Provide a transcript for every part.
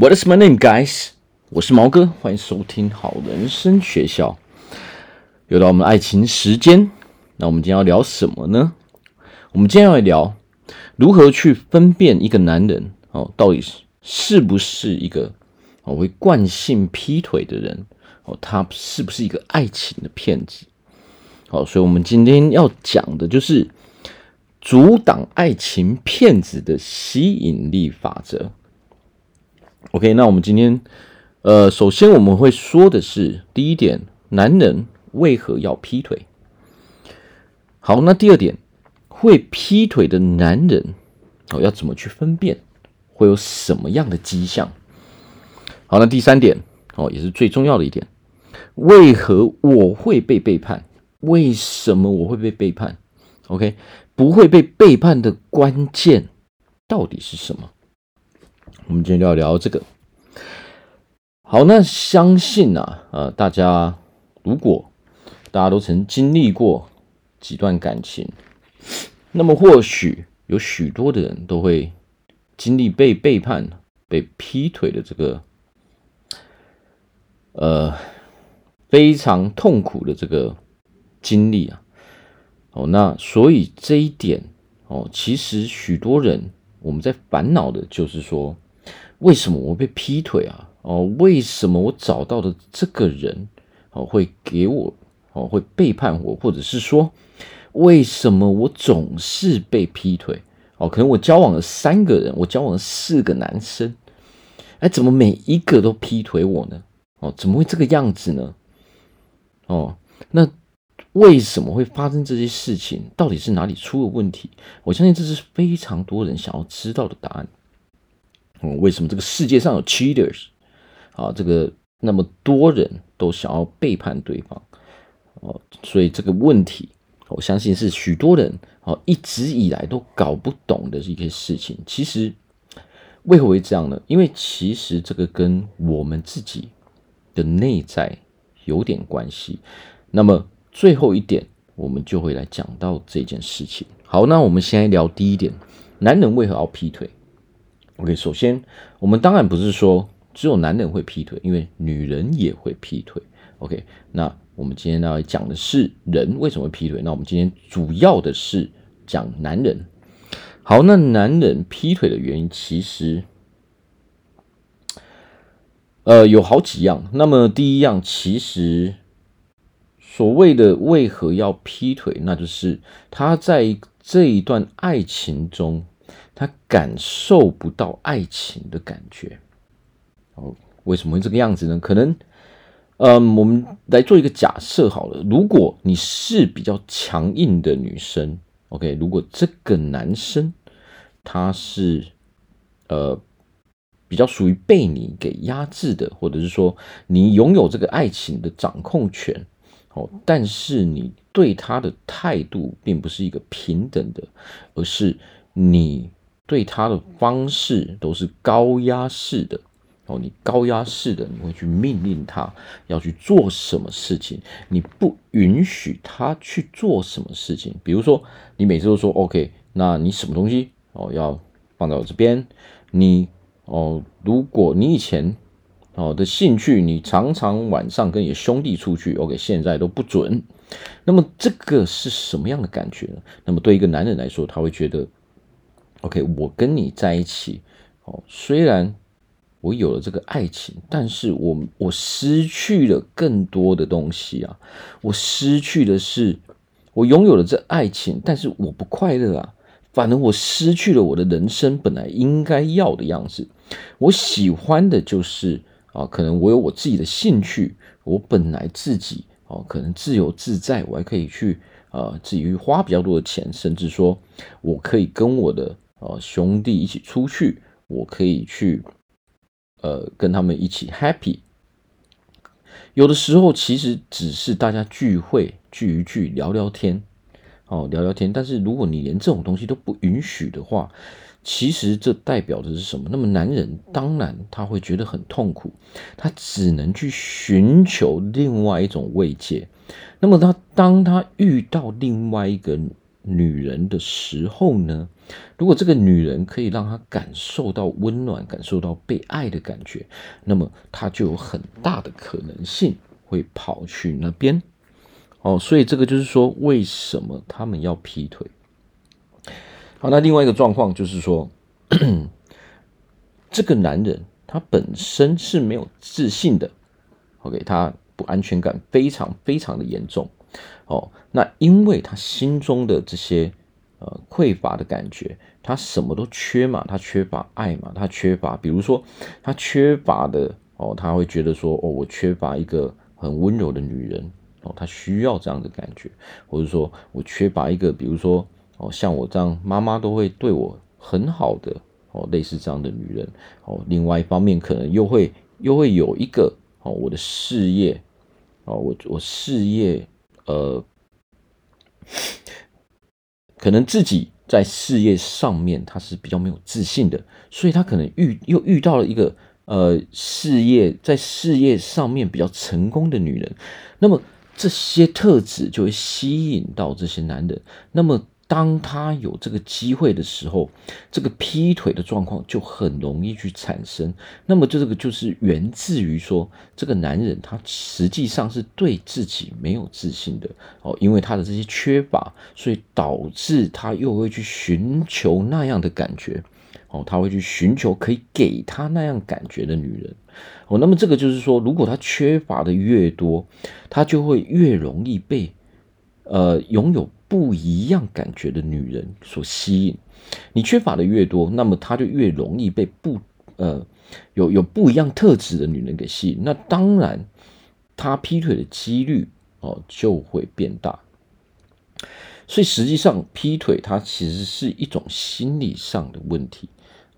What is my name, guys？我是毛哥，欢迎收听好人生学校。又到我们爱情时间，那我们今天要聊什么呢？我们今天要聊如何去分辨一个男人哦，到底是是不是一个哦会惯性劈腿的人哦，他是不是一个爱情的骗子？好，所以我们今天要讲的就是阻挡爱情骗子的吸引力法则。OK，那我们今天，呃，首先我们会说的是第一点，男人为何要劈腿？好，那第二点，会劈腿的男人哦，要怎么去分辨？会有什么样的迹象？好，那第三点哦，也是最重要的一点，为何我会被背叛？为什么我会被背叛？OK，不会被背叛的关键到底是什么？我们今天就要聊这个。好，那相信啊，呃，大家如果大家都曾经历过几段感情，那么或许有许多的人都会经历被背叛、被劈腿的这个呃非常痛苦的这个经历啊。哦，那所以这一点哦，其实许多人我们在烦恼的就是说。为什么我被劈腿啊？哦，为什么我找到的这个人哦会给我哦会背叛我，或者是说为什么我总是被劈腿？哦，可能我交往了三个人，我交往了四个男生，哎，怎么每一个都劈腿我呢？哦，怎么会这个样子呢？哦，那为什么会发生这些事情？到底是哪里出了问题？我相信这是非常多人想要知道的答案。嗯，为什么这个世界上有 cheaters 啊？这个那么多人都想要背叛对方哦，所以这个问题，我相信是许多人哦一直以来都搞不懂的一些事情。其实为何会这样呢？因为其实这个跟我们自己的内在有点关系。那么最后一点，我们就会来讲到这件事情。好，那我们先来聊第一点：男人为何要劈腿？OK，首先，我们当然不是说只有男人会劈腿，因为女人也会劈腿。OK，那我们今天要讲的是人为什么会劈腿？那我们今天主要的是讲男人。好，那男人劈腿的原因其实，呃，有好几样。那么第一样，其实所谓的为何要劈腿，那就是他在这一段爱情中。他感受不到爱情的感觉，哦，为什么会这个样子呢？可能，嗯，我们来做一个假设好了。如果你是比较强硬的女生，OK，如果这个男生他是呃比较属于被你给压制的，或者是说你拥有这个爱情的掌控权，哦，但是你对他的态度并不是一个平等的，而是你。对他的方式都是高压式的哦，你高压式的，你会去命令他要去做什么事情，你不允许他去做什么事情。比如说，你每次都说 OK，那你什么东西哦要放在我这边？你哦，如果你以前哦的兴趣，你常常晚上跟你兄弟出去，OK，现在都不准。那么这个是什么样的感觉呢？那么对一个男人来说，他会觉得。OK，我跟你在一起，哦，虽然我有了这个爱情，但是我我失去了更多的东西啊！我失去的是我拥有了这爱情，但是我不快乐啊！反而我失去了我的人生本来应该要的样子。我喜欢的就是啊，可能我有我自己的兴趣，我本来自己哦，可能自由自在，我还可以去啊，至于花比较多的钱，甚至说我可以跟我的。哦，兄弟一起出去，我可以去，呃，跟他们一起 happy。有的时候其实只是大家聚会聚一聚，聊聊天，哦，聊聊天。但是如果你连这种东西都不允许的话，其实这代表的是什么？那么男人当然他会觉得很痛苦，他只能去寻求另外一种慰藉。那么他当他遇到另外一个女人的时候呢，如果这个女人可以让他感受到温暖，感受到被爱的感觉，那么他就有很大的可能性会跑去那边。哦，所以这个就是说，为什么他们要劈腿？好，那另外一个状况就是说，这个男人他本身是没有自信的，OK，他不安全感非常非常的严重。哦，那因为他心中的这些呃匮乏的感觉，他什么都缺嘛，他缺乏爱嘛，他缺乏，比如说他缺乏的哦，他会觉得说哦，我缺乏一个很温柔的女人哦，他需要这样的感觉，或者说我缺乏一个，比如说哦，像我这样妈妈都会对我很好的哦，类似这样的女人哦，另外一方面可能又会又会有一个哦，我的事业哦，我我事业。呃，可能自己在事业上面他是比较没有自信的，所以他可能遇又遇到了一个呃事业在事业上面比较成功的女人，那么这些特质就会吸引到这些男人，那么。当他有这个机会的时候，这个劈腿的状况就很容易去产生。那么这个就是源自于说，这个男人他实际上是对自己没有自信的哦，因为他的这些缺乏，所以导致他又会去寻求那样的感觉哦，他会去寻求可以给他那样感觉的女人哦。那么这个就是说，如果他缺乏的越多，他就会越容易被呃拥有。不一样感觉的女人所吸引，你缺乏的越多，那么她就越容易被不呃有有不一样特质的女人给吸引。那当然，她劈腿的几率哦就会变大。所以实际上劈腿它其实是一种心理上的问题。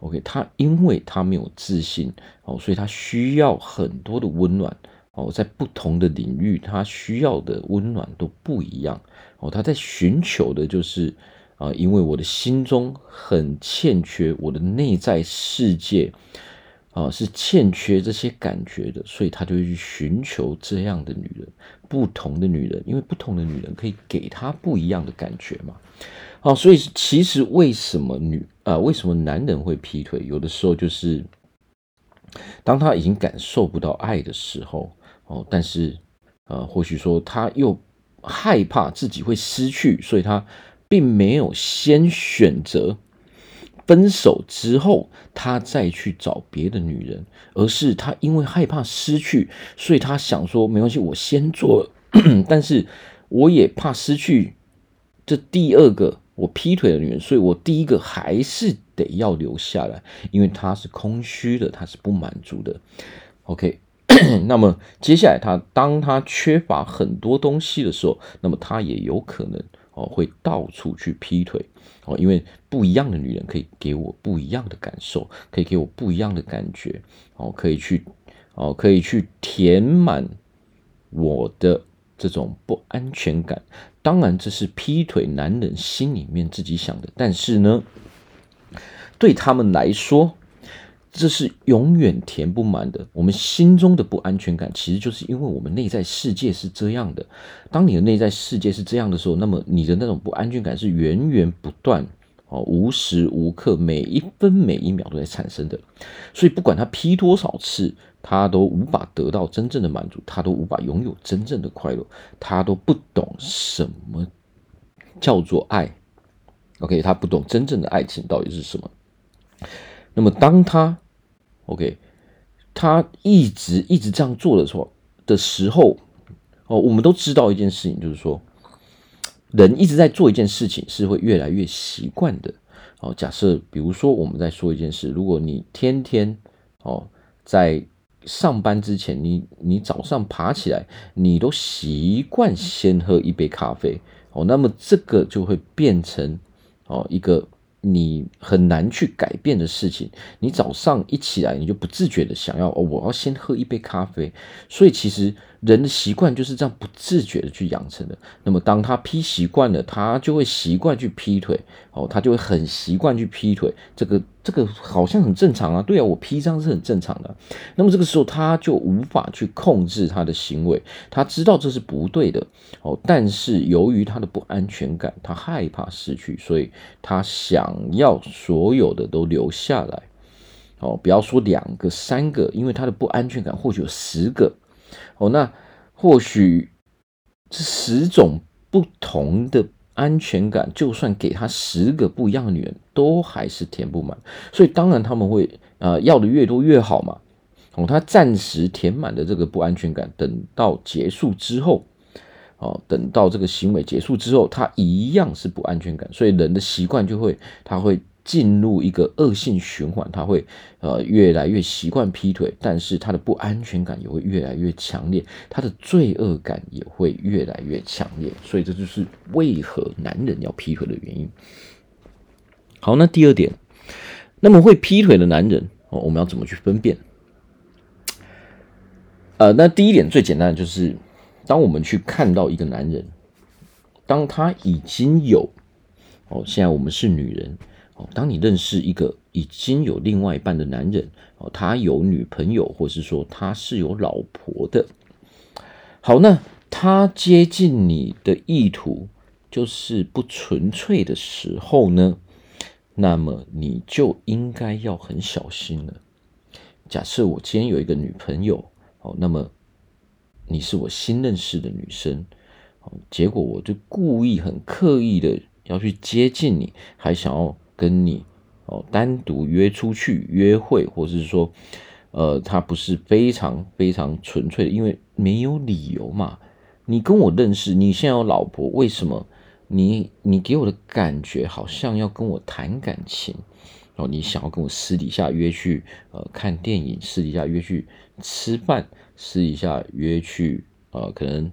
OK，她因为她没有自信哦，所以她需要很多的温暖哦，在不同的领域，她需要的温暖都不一样。哦，他在寻求的就是啊，因为我的心中很欠缺，我的内在世界啊是欠缺这些感觉的，所以他就会去寻求这样的女人，不同的女人，因为不同的女人可以给他不一样的感觉嘛。啊，所以其实为什么女啊，为什么男人会劈腿？有的时候就是当他已经感受不到爱的时候，哦，但是呃，或许说他又。害怕自己会失去，所以他并没有先选择分手之后，他再去找别的女人，而是他因为害怕失去，所以他想说没关系，我先做，但是我也怕失去这第二个我劈腿的女人，所以我第一个还是得要留下来，因为他是空虚的，他是不满足的。OK。那么接下来他，当他缺乏很多东西的时候，那么他也有可能哦会到处去劈腿哦，因为不一样的女人可以给我不一样的感受，可以给我不一样的感觉哦，可以去哦可以去填满我的这种不安全感。当然这是劈腿男人心里面自己想的，但是呢，对他们来说。这是永远填不满的。我们心中的不安全感，其实就是因为我们内在世界是这样的。当你的内在世界是这样的时候，那么你的那种不安全感是源源不断哦，无时无刻、每一分每一秒都在产生的。所以，不管他劈多少次，他都无法得到真正的满足，他都无法拥有真正的快乐，他都不懂什么叫做爱。OK，他不懂真正的爱情到底是什么。那么，当他 OK，他一直一直这样做的时候的时候，哦，我们都知道一件事情，就是说，人一直在做一件事情是会越来越习惯的。哦，假设比如说我们在说一件事，如果你天天哦在上班之前，你你早上爬起来，你都习惯先喝一杯咖啡，哦，那么这个就会变成哦一个。你很难去改变的事情，你早上一起来，你就不自觉的想要哦，我要先喝一杯咖啡。所以其实人的习惯就是这样不自觉的去养成的。那么当他劈习惯了，他就会习惯去劈腿，哦，他就会很习惯去劈腿。这个这个好像很正常啊，对啊，我劈这样是很正常的。那么这个时候他就无法去控制他的行为，他知道这是不对的，哦，但是由于他的不安全感，他害怕失去，所以他想要所有的都留下来。哦，不要说两个、三个，因为他的不安全感或许有十个。哦，那或许这十种不同的安全感，就算给他十个不一样的女人，都还是填不满。所以当然他们会呃要的越多越好嘛。哦，他暂时填满的这个不安全感，等到结束之后，哦，等到这个行为结束之后，他一样是不安全感。所以人的习惯就会，他会。进入一个恶性循环，他会呃越来越习惯劈腿，但是他的不安全感也会越来越强烈，他的罪恶感也会越来越强烈，所以这就是为何男人要劈腿的原因。好，那第二点，那么会劈腿的男人哦，我们要怎么去分辨？呃，那第一点最简单的就是，当我们去看到一个男人，当他已经有哦，现在我们是女人。当你认识一个已经有另外一半的男人，哦，他有女朋友，或是说他是有老婆的，好，那他接近你的意图就是不纯粹的时候呢，那么你就应该要很小心了。假设我今天有一个女朋友，哦，那么你是我新认识的女生，哦，结果我就故意很刻意的要去接近你，还想要。跟你哦单独约出去约会，或者是说，呃，他不是非常非常纯粹的，因为没有理由嘛。你跟我认识，你现在有老婆，为什么你你给我的感觉好像要跟我谈感情？哦，你想要跟我私底下约去呃看电影，私底下约去吃饭，私底下约去呃可能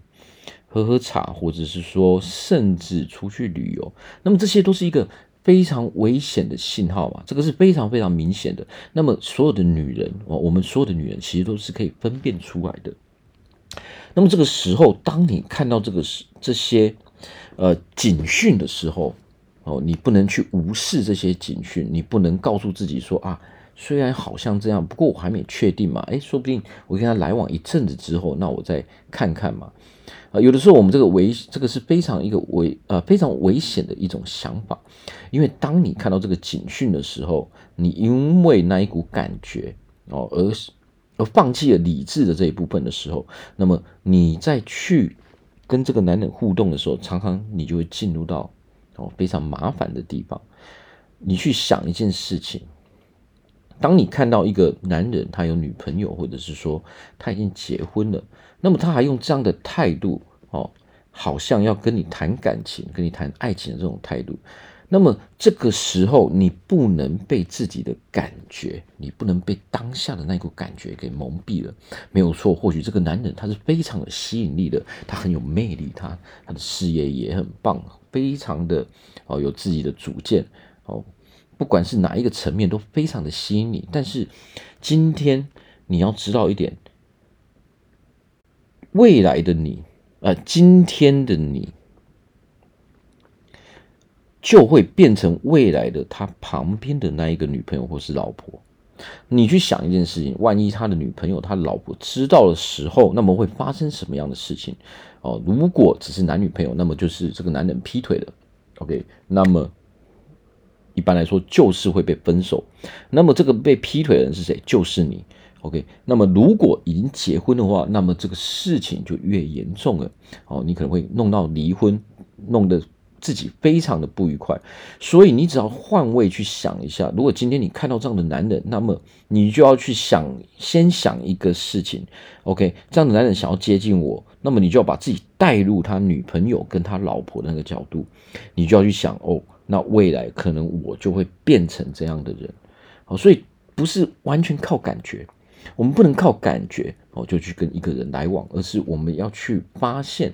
喝喝茶，或者是说甚至出去旅游。那么这些都是一个。非常危险的信号嘛，这个是非常非常明显的。那么所有的女人，我们所有的女人其实都是可以分辨出来的。那么这个时候，当你看到这个这些呃警讯的时候，哦，你不能去无视这些警讯，你不能告诉自己说啊，虽然好像这样，不过我还没确定嘛，诶，说不定我跟他来往一阵子之后，那我再看看嘛。啊，有的时候我们这个危，这个是非常一个危，呃，非常危险的一种想法，因为当你看到这个警讯的时候，你因为那一股感觉哦，而而放弃了理智的这一部分的时候，那么你再去跟这个男人互动的时候，常常你就会进入到哦非常麻烦的地方。你去想一件事情，当你看到一个男人他有女朋友，或者是说他已经结婚了。那么他还用这样的态度哦，好像要跟你谈感情、跟你谈爱情的这种态度。那么这个时候，你不能被自己的感觉，你不能被当下的那股感觉给蒙蔽了。没有错，或许这个男人他是非常有吸引力的，他很有魅力，他他的事业也很棒，非常的哦有自己的主见哦，不管是哪一个层面都非常的吸引你。但是今天你要知道一点。未来的你，呃，今天的你，就会变成未来的他旁边的那一个女朋友或是老婆。你去想一件事情，万一他的女朋友、他老婆知道的时候，那么会发生什么样的事情？哦，如果只是男女朋友，那么就是这个男人劈腿了。OK，那么一般来说就是会被分手。那么这个被劈腿的人是谁？就是你。OK，那么如果已经结婚的话，那么这个事情就越严重了。哦，你可能会弄到离婚，弄得自己非常的不愉快。所以你只要换位去想一下，如果今天你看到这样的男人，那么你就要去想，先想一个事情。OK，这样的男人想要接近我，那么你就要把自己带入他女朋友跟他老婆的那个角度，你就要去想哦，那未来可能我就会变成这样的人。好，所以不是完全靠感觉。我们不能靠感觉哦，就去跟一个人来往，而是我们要去发现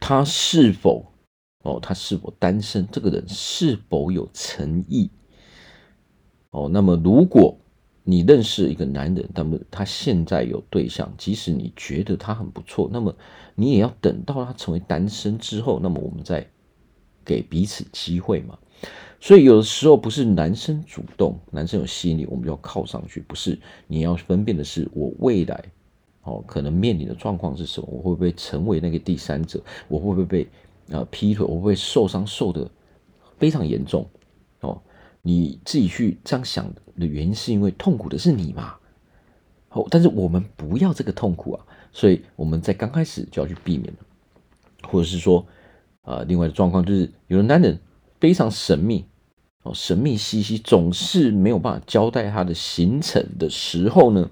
他是否哦，他是否单身，这个人是否有诚意哦。那么，如果你认识一个男人，那么他现在有对象，即使你觉得他很不错，那么你也要等到他成为单身之后，那么我们再给彼此机会嘛。所以有的时候不是男生主动，男生有吸引力，我们就要靠上去。不是，你要分辨的是我未来哦，可能面临的状况是什么？我会不会成为那个第三者？我会不会被呃劈腿？我会受伤受的非常严重？哦，你自己去这样想的原因，是因为痛苦的是你嘛？哦，但是我们不要这个痛苦啊，所以我们在刚开始就要去避免，或者是说，呃，另外的状况就是有的男人。非常神秘哦，神秘兮兮，总是没有办法交代他的行程的时候呢，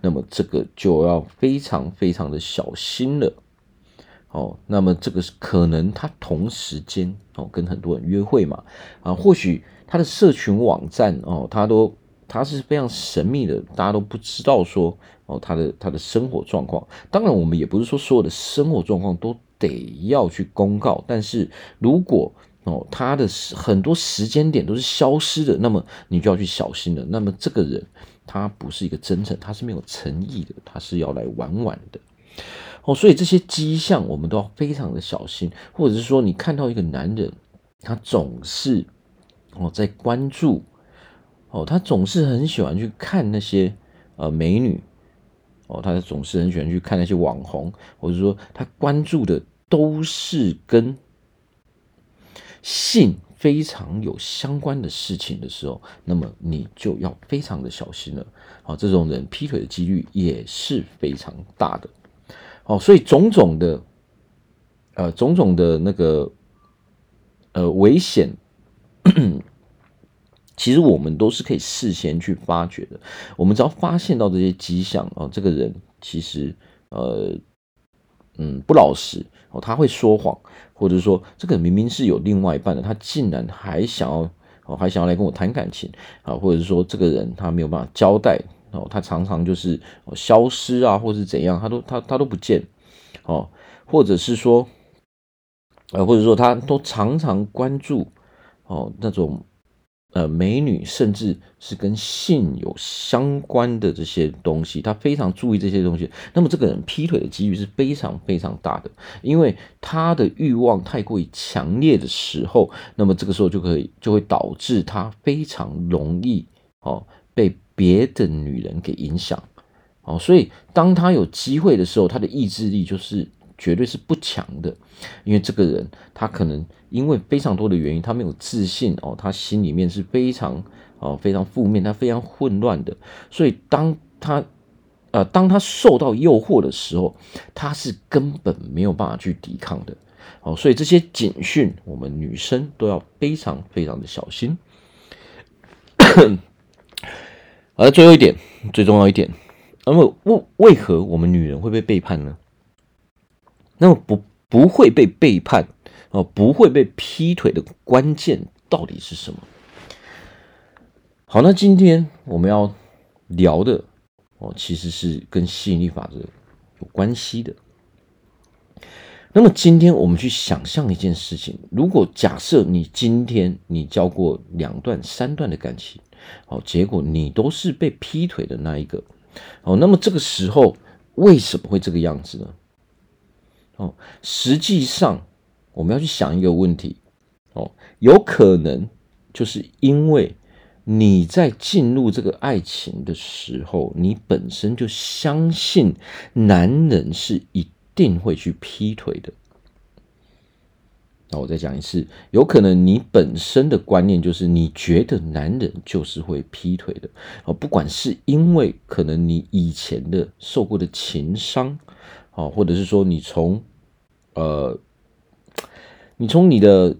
那么这个就要非常非常的小心了哦。那么这个是可能他同时间哦跟很多人约会嘛啊，或许他的社群网站哦，他都他是非常神秘的，大家都不知道说哦他的他的生活状况。当然，我们也不是说所有的生活状况都得要去公告，但是如果哦，他的很多时间点都是消失的，那么你就要去小心了。那么这个人他不是一个真诚，他是没有诚意的，他是要来玩玩的。哦，所以这些迹象我们都要非常的小心，或者是说你看到一个男人，他总是哦在关注，哦，他总是很喜欢去看那些呃美女，哦，他总是很喜欢去看那些网红，或者说他关注的都是跟。性非常有相关的事情的时候，那么你就要非常的小心了。好，这种人劈腿的几率也是非常大的。哦，所以种种的，呃，种种的那个，呃，危险，其实我们都是可以事先去发觉的。我们只要发现到这些迹象啊，这个人其实，呃。嗯，不老实哦，他会说谎，或者说这个明明是有另外一半的，他竟然还想要哦，还想要来跟我谈感情啊，或者说这个人他没有办法交代哦，他常常就是消失啊，或是怎样，他都他他都不见哦，或者是说，呃，或者说他都常常关注哦那种。呃，美女甚至是跟性有相关的这些东西，他非常注意这些东西。那么这个人劈腿的几率是非常非常大的，因为他的欲望太过于强烈的时候，那么这个时候就可以就会导致他非常容易哦被别的女人给影响哦。所以当他有机会的时候，他的意志力就是。绝对是不强的，因为这个人他可能因为非常多的原因，他没有自信哦，他心里面是非常哦非常负面，他非常混乱的，所以当他呃当他受到诱惑的时候，他是根本没有办法去抵抗的哦，所以这些警讯我们女生都要非常非常的小心。而最后一点，最重要一点，那么为为何我们女人会被背叛呢？那么不不会被背叛哦，不会被劈腿的关键到底是什么？好，那今天我们要聊的哦，其实是跟吸引力法则有关系的。那么今天我们去想象一件事情：如果假设你今天你交过两段、三段的感情，哦，结果你都是被劈腿的那一个，哦，那么这个时候为什么会这个样子呢？哦，实际上我们要去想一个问题，哦，有可能就是因为你在进入这个爱情的时候，你本身就相信男人是一定会去劈腿的。那我再讲一次，有可能你本身的观念就是你觉得男人就是会劈腿的，哦，不管是因为可能你以前的受过的情伤。哦，或者是说你从，呃，你从你的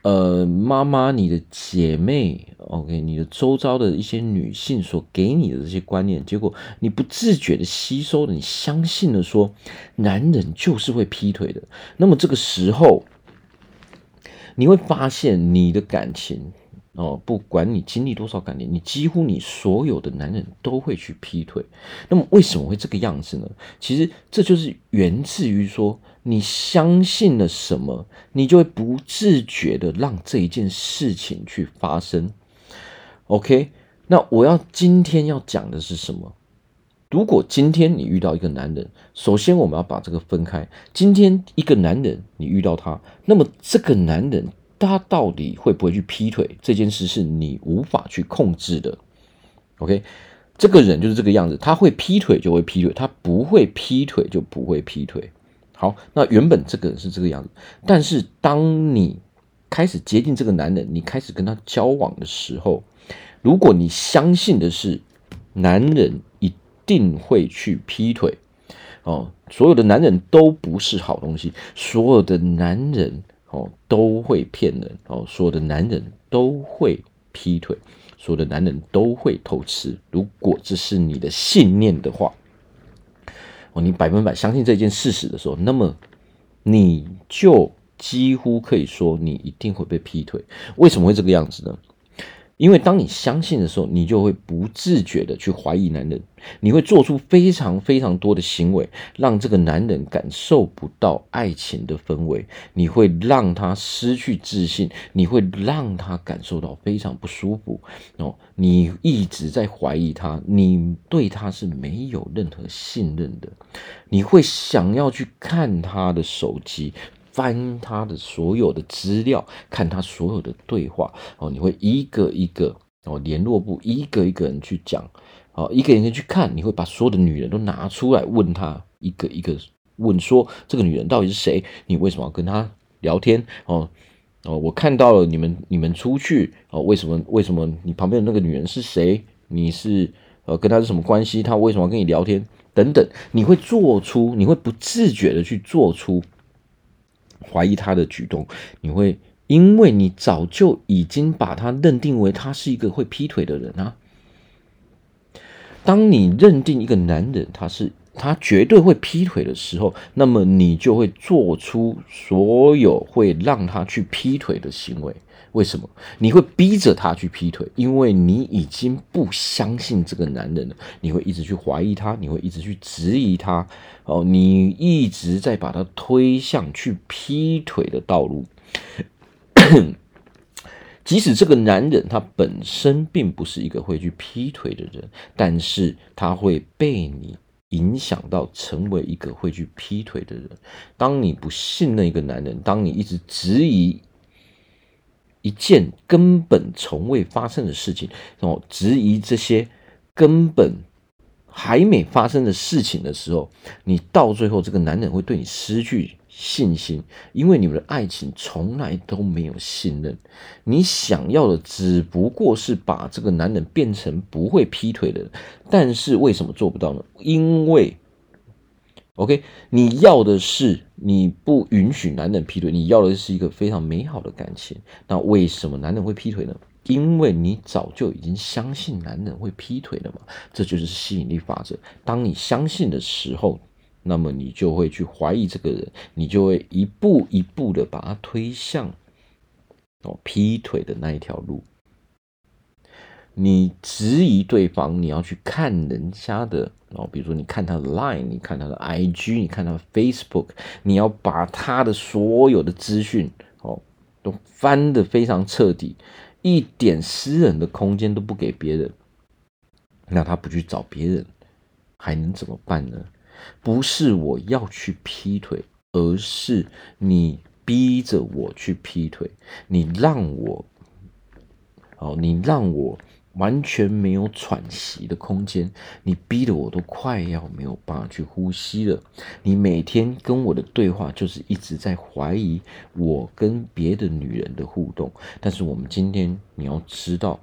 呃妈妈、你的姐妹，OK，你的周遭的一些女性所给你的这些观念，结果你不自觉的吸收了，你相信了说男人就是会劈腿的，那么这个时候你会发现你的感情。哦，不管你经历多少感情，你几乎你所有的男人都会去劈腿。那么为什么会这个样子呢？其实这就是源自于说，你相信了什么，你就会不自觉的让这一件事情去发生。OK，那我要今天要讲的是什么？如果今天你遇到一个男人，首先我们要把这个分开。今天一个男人你遇到他，那么这个男人他到底会不会去劈腿？这件事是你无法去控制的。OK，这个人就是这个样子，他会劈腿就会劈腿，他不会劈腿就不会劈腿。好，那原本这个人是这个样子，但是当你开始接近这个男人，你开始跟他交往的时候，如果你相信的是男人一。定会去劈腿哦！所有的男人都不是好东西，所有的男人哦都会骗人哦，所有的男人都会劈腿，所有的男人都会偷吃。如果这是你的信念的话，哦，你百分百相信这件事实的时候，那么你就几乎可以说你一定会被劈腿。为什么会这个样子呢？因为当你相信的时候，你就会不自觉的去怀疑男人，你会做出非常非常多的行为，让这个男人感受不到爱情的氛围，你会让他失去自信，你会让他感受到非常不舒服哦。你一直在怀疑他，你对他是没有任何信任的，你会想要去看他的手机。翻他的所有的资料，看他所有的对话哦，你会一个一个哦联络部一个一个人去讲哦，一个一个去看，你会把所有的女人都拿出来问他一个一个问说，这个女人到底是谁？你为什么要跟她聊天？哦哦，我看到了你们你们出去哦，为什么为什么你旁边的那个女人是谁？你是呃跟她是什么关系？她为什么要跟你聊天？等等，你会做出，你会不自觉的去做出。怀疑他的举动，你会因为你早就已经把他认定为他是一个会劈腿的人啊。当你认定一个男人他是他绝对会劈腿的时候，那么你就会做出所有会让他去劈腿的行为。为什么？你会逼着他去劈腿？因为你已经不相信这个男人了。你会一直去怀疑他，你会一直去质疑他。哦，你一直在把他推向去劈腿的道路。即使这个男人他本身并不是一个会去劈腿的人，但是他会被你影响到成为一个会去劈腿的人。当你不信任一个男人，当你一直质疑。一件根本从未发生的事情，然后，质疑这些根本还没发生的事情的时候，你到最后这个男人会对你失去信心，因为你们的爱情从来都没有信任。你想要的只不过是把这个男人变成不会劈腿的人，但是为什么做不到呢？因为。OK，你要的是你不允许男人劈腿，你要的是一个非常美好的感情。那为什么男人会劈腿呢？因为你早就已经相信男人会劈腿了嘛。这就是吸引力法则。当你相信的时候，那么你就会去怀疑这个人，你就会一步一步的把他推向哦劈腿的那一条路。你质疑对方，你要去看人家的哦，比如说你看他的 Line，你看他的 IG，你看他的 Facebook，你要把他的所有的资讯哦都翻得非常彻底，一点私人的空间都不给别人。那他不去找别人，还能怎么办呢？不是我要去劈腿，而是你逼着我去劈腿，你让我哦，你让我。完全没有喘息的空间，你逼得我都快要没有办法去呼吸了。你每天跟我的对话就是一直在怀疑我跟别的女人的互动。但是我们今天你要知道，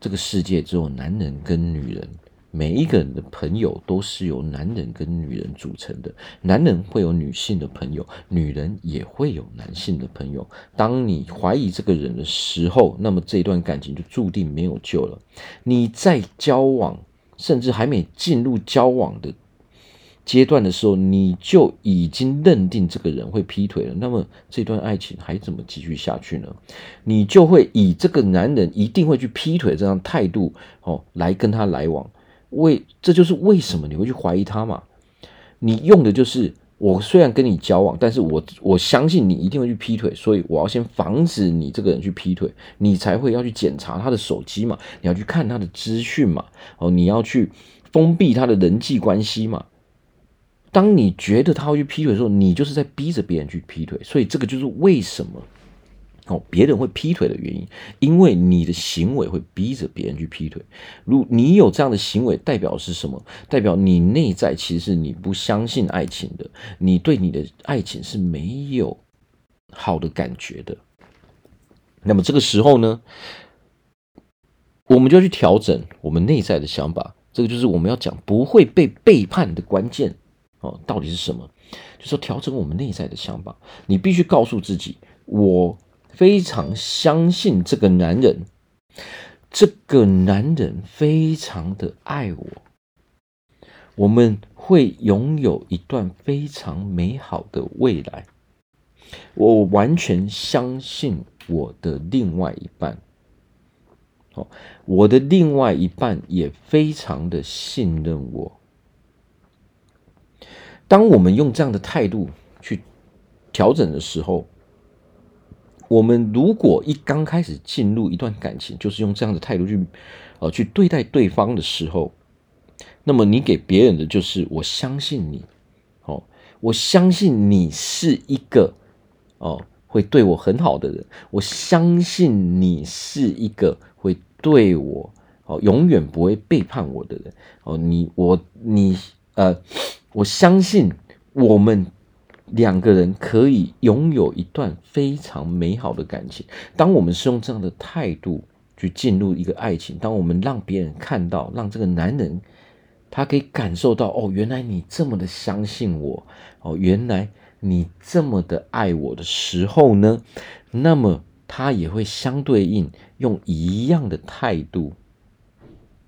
这个世界只有男人跟女人。每一个人的朋友都是由男人跟女人组成的，男人会有女性的朋友，女人也会有男性的朋友。当你怀疑这个人的时候，那么这段感情就注定没有救了。你在交往，甚至还没进入交往的阶段的时候，你就已经认定这个人会劈腿了。那么这段爱情还怎么继续下去呢？你就会以这个男人一定会去劈腿这样态度哦来跟他来往。为这就是为什么你会去怀疑他嘛？你用的就是我虽然跟你交往，但是我我相信你一定会去劈腿，所以我要先防止你这个人去劈腿，你才会要去检查他的手机嘛，你要去看他的资讯嘛，哦，你要去封闭他的人际关系嘛。当你觉得他会去劈腿的时候，你就是在逼着别人去劈腿，所以这个就是为什么。哦，别人会劈腿的原因，因为你的行为会逼着别人去劈腿。如你有这样的行为，代表是什么？代表你内在其实你不相信爱情的，你对你的爱情是没有好的感觉的。那么这个时候呢，我们就要去调整我们内在的想法。这个就是我们要讲不会被背叛的关键哦，到底是什么？就说调整我们内在的想法。你必须告诉自己，我。非常相信这个男人，这个男人非常的爱我，我们会拥有一段非常美好的未来。我完全相信我的另外一半，哦，我的另外一半也非常的信任我。当我们用这样的态度去调整的时候，我们如果一刚开始进入一段感情，就是用这样的态度去，呃，去对待对方的时候，那么你给别人的就是我相信你，哦，我相信你是一个哦会对我很好的人，我相信你是一个会对我哦永远不会背叛我的人，哦，你我你呃，我相信我们。两个人可以拥有一段非常美好的感情。当我们是用这样的态度去进入一个爱情，当我们让别人看到，让这个男人他可以感受到，哦，原来你这么的相信我，哦，原来你这么的爱我的时候呢，那么他也会相对应用一样的态度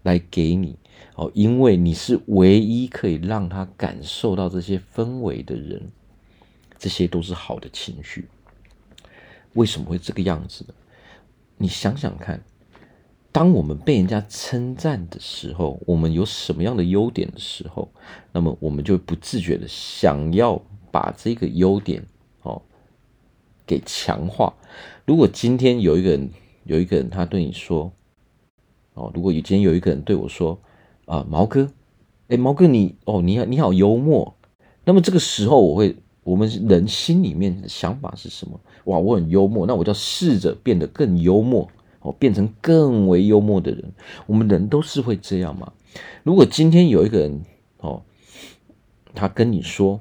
来给你，哦，因为你是唯一可以让他感受到这些氛围的人。这些都是好的情绪，为什么会这个样子呢？你想想看，当我们被人家称赞的时候，我们有什么样的优点的时候，那么我们就不自觉的想要把这个优点哦给强化。如果今天有一个人有一个人他对你说哦，如果有今天有一个人对我说啊，毛哥，哎，毛哥你哦你好你好幽默，那么这个时候我会。我们人心里面的想法是什么？哇，我很幽默，那我就要试着变得更幽默哦，变成更为幽默的人。我们人都是会这样嘛。如果今天有一个人哦，他跟你说，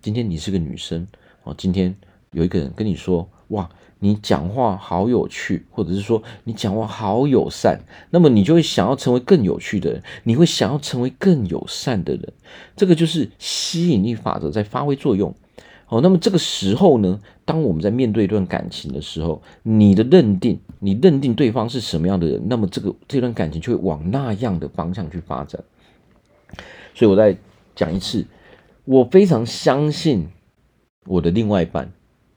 今天你是个女生哦，今天有一个人跟你说，哇，你讲话好有趣，或者是说你讲话好友善，那么你就会想要成为更有趣的人，你会想要成为更友善的人。这个就是吸引力法则在发挥作用。哦，那么这个时候呢，当我们在面对一段感情的时候，你的认定，你认定对方是什么样的人，那么这个这段感情就会往那样的方向去发展。所以我再讲一次，我非常相信我的另外一半。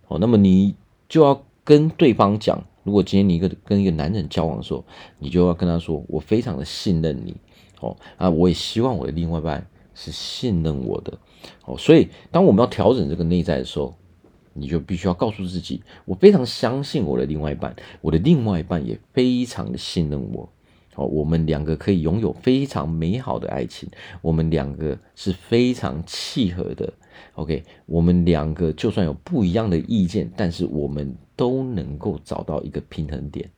哦，那么你就要跟对方讲，如果今天你一个跟一个男人交往的时候，你就要跟他说，我非常的信任你。哦啊，我也希望我的另外一半是信任我的。哦，所以当我们要调整这个内在的时候，你就必须要告诉自己，我非常相信我的另外一半，我的另外一半也非常的信任我。哦，我们两个可以拥有非常美好的爱情，我们两个是非常契合的。OK，我们两个就算有不一样的意见，但是我们都能够找到一个平衡点。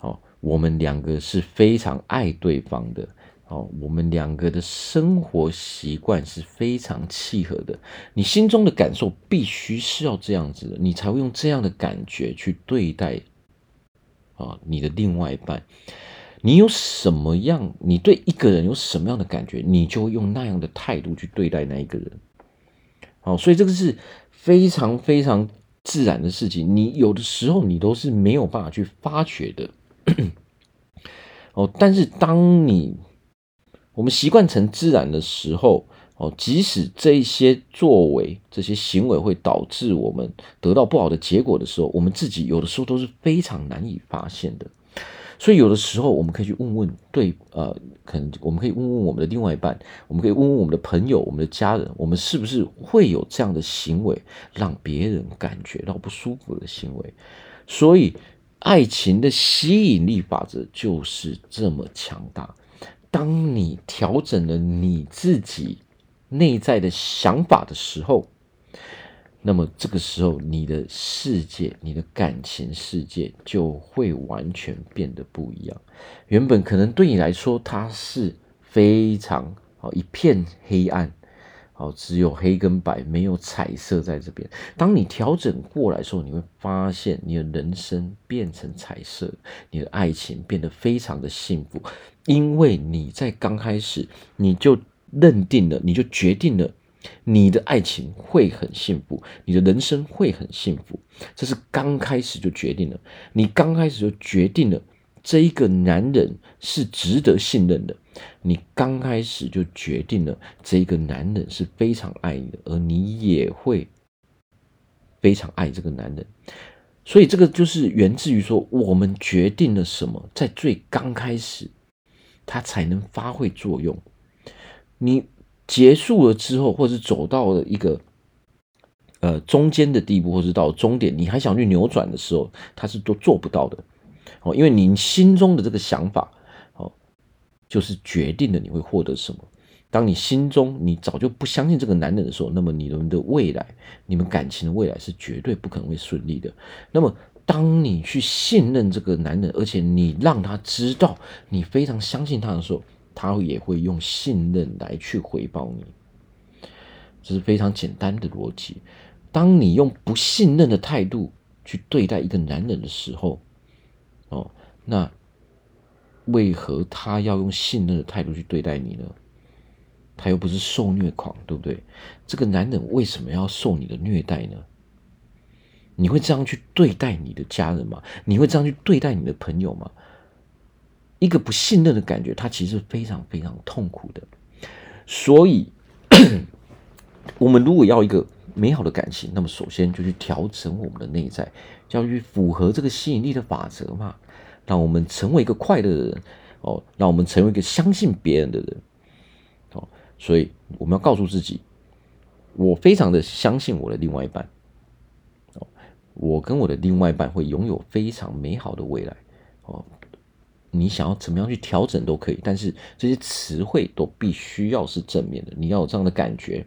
哦，我们两个是非常爱对方的。哦，我们两个的生活习惯是非常契合的。你心中的感受必须是要这样子的，你才会用这样的感觉去对待啊你的另外一半。你有什么样，你对一个人有什么样的感觉，你就用那样的态度去对待那一个人。好，所以这个是非常非常自然的事情。你有的时候你都是没有办法去发觉的。哦，但是当你我们习惯成自然的时候，哦，即使这些作为、这些行为会导致我们得到不好的结果的时候，我们自己有的时候都是非常难以发现的。所以有的时候我们可以去问问对，呃，可能我们可以问问我们的另外一半，我们可以问问我们的朋友、我们的家人，我们是不是会有这样的行为，让别人感觉到不舒服的行为？所以，爱情的吸引力法则就是这么强大。当你调整了你自己内在的想法的时候，那么这个时候，你的世界，你的感情世界就会完全变得不一样。原本可能对你来说，它是非常好一片黑暗，好只有黑跟白，没有彩色在这边。当你调整过来的时候，你会发现你的人生变成彩色，你的爱情变得非常的幸福，因为你在刚开始你就认定了，你就决定了。你的爱情会很幸福，你的人生会很幸福，这是刚开始就决定了。你刚开始就决定了这一个男人是值得信任的，你刚开始就决定了这一个男人是非常爱你的，而你也会非常爱这个男人。所以这个就是源自于说，我们决定了什么，在最刚开始，它才能发挥作用。你。结束了之后，或者是走到了一个呃中间的地步，或者是到终点，你还想去扭转的时候，他是都做不到的哦，因为你心中的这个想法哦，就是决定了你会获得什么。当你心中你早就不相信这个男人的时候，那么你们的未来，你们感情的未来是绝对不可能会顺利的。那么，当你去信任这个男人，而且你让他知道你非常相信他的时候，他也会用信任来去回报你，这是非常简单的逻辑。当你用不信任的态度去对待一个男人的时候，哦，那为何他要用信任的态度去对待你呢？他又不是受虐狂，对不对？这个男人为什么要受你的虐待呢？你会这样去对待你的家人吗？你会这样去对待你的朋友吗？一个不信任的感觉，它其实非常非常痛苦的。所以，我们如果要一个美好的感情，那么首先就去调整我们的内在，要去符合这个吸引力的法则嘛，让我们成为一个快乐的人哦，让我们成为一个相信别人的人哦。所以，我们要告诉自己，我非常的相信我的另外一半哦，我跟我的另外一半会拥有非常美好的未来哦。你想要怎么样去调整都可以，但是这些词汇都必须要是正面的。你要有这样的感觉，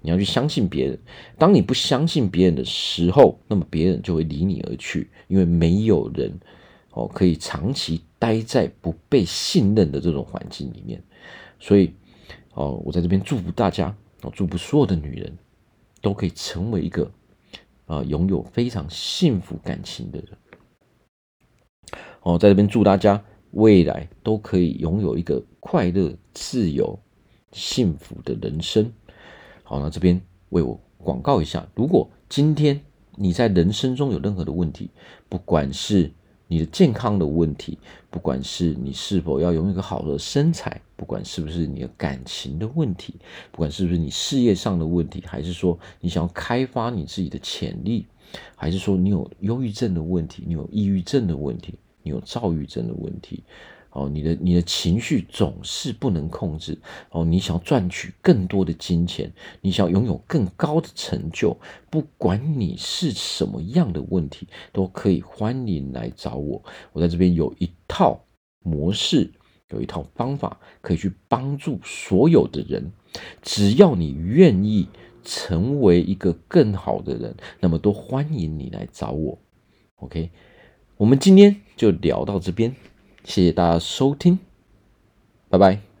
你要去相信别人。当你不相信别人的时候，那么别人就会离你而去，因为没有人哦可以长期待在不被信任的这种环境里面。所以哦，我在这边祝福大家，哦，祝福所有的女人都可以成为一个啊拥有非常幸福感情的人。哦，在这边祝大家。未来都可以拥有一个快乐、自由、幸福的人生。好，那这边为我广告一下，如果今天你在人生中有任何的问题，不管是你的健康的问题，不管是你是否要拥有一个好的身材，不管是不是你的感情的问题，不管是不是你事业上的问题，还是说你想要开发你自己的潜力，还是说你有忧郁症的问题，你有抑郁症的问题。你有躁郁症的问题，哦，你的你的情绪总是不能控制，哦，你想赚取更多的金钱，你想拥有更高的成就，不管你是什么样的问题，都可以欢迎来找我。我在这边有一套模式，有一套方法，可以去帮助所有的人。只要你愿意成为一个更好的人，那么都欢迎你来找我。OK。我们今天就聊到这边，谢谢大家收听，拜拜。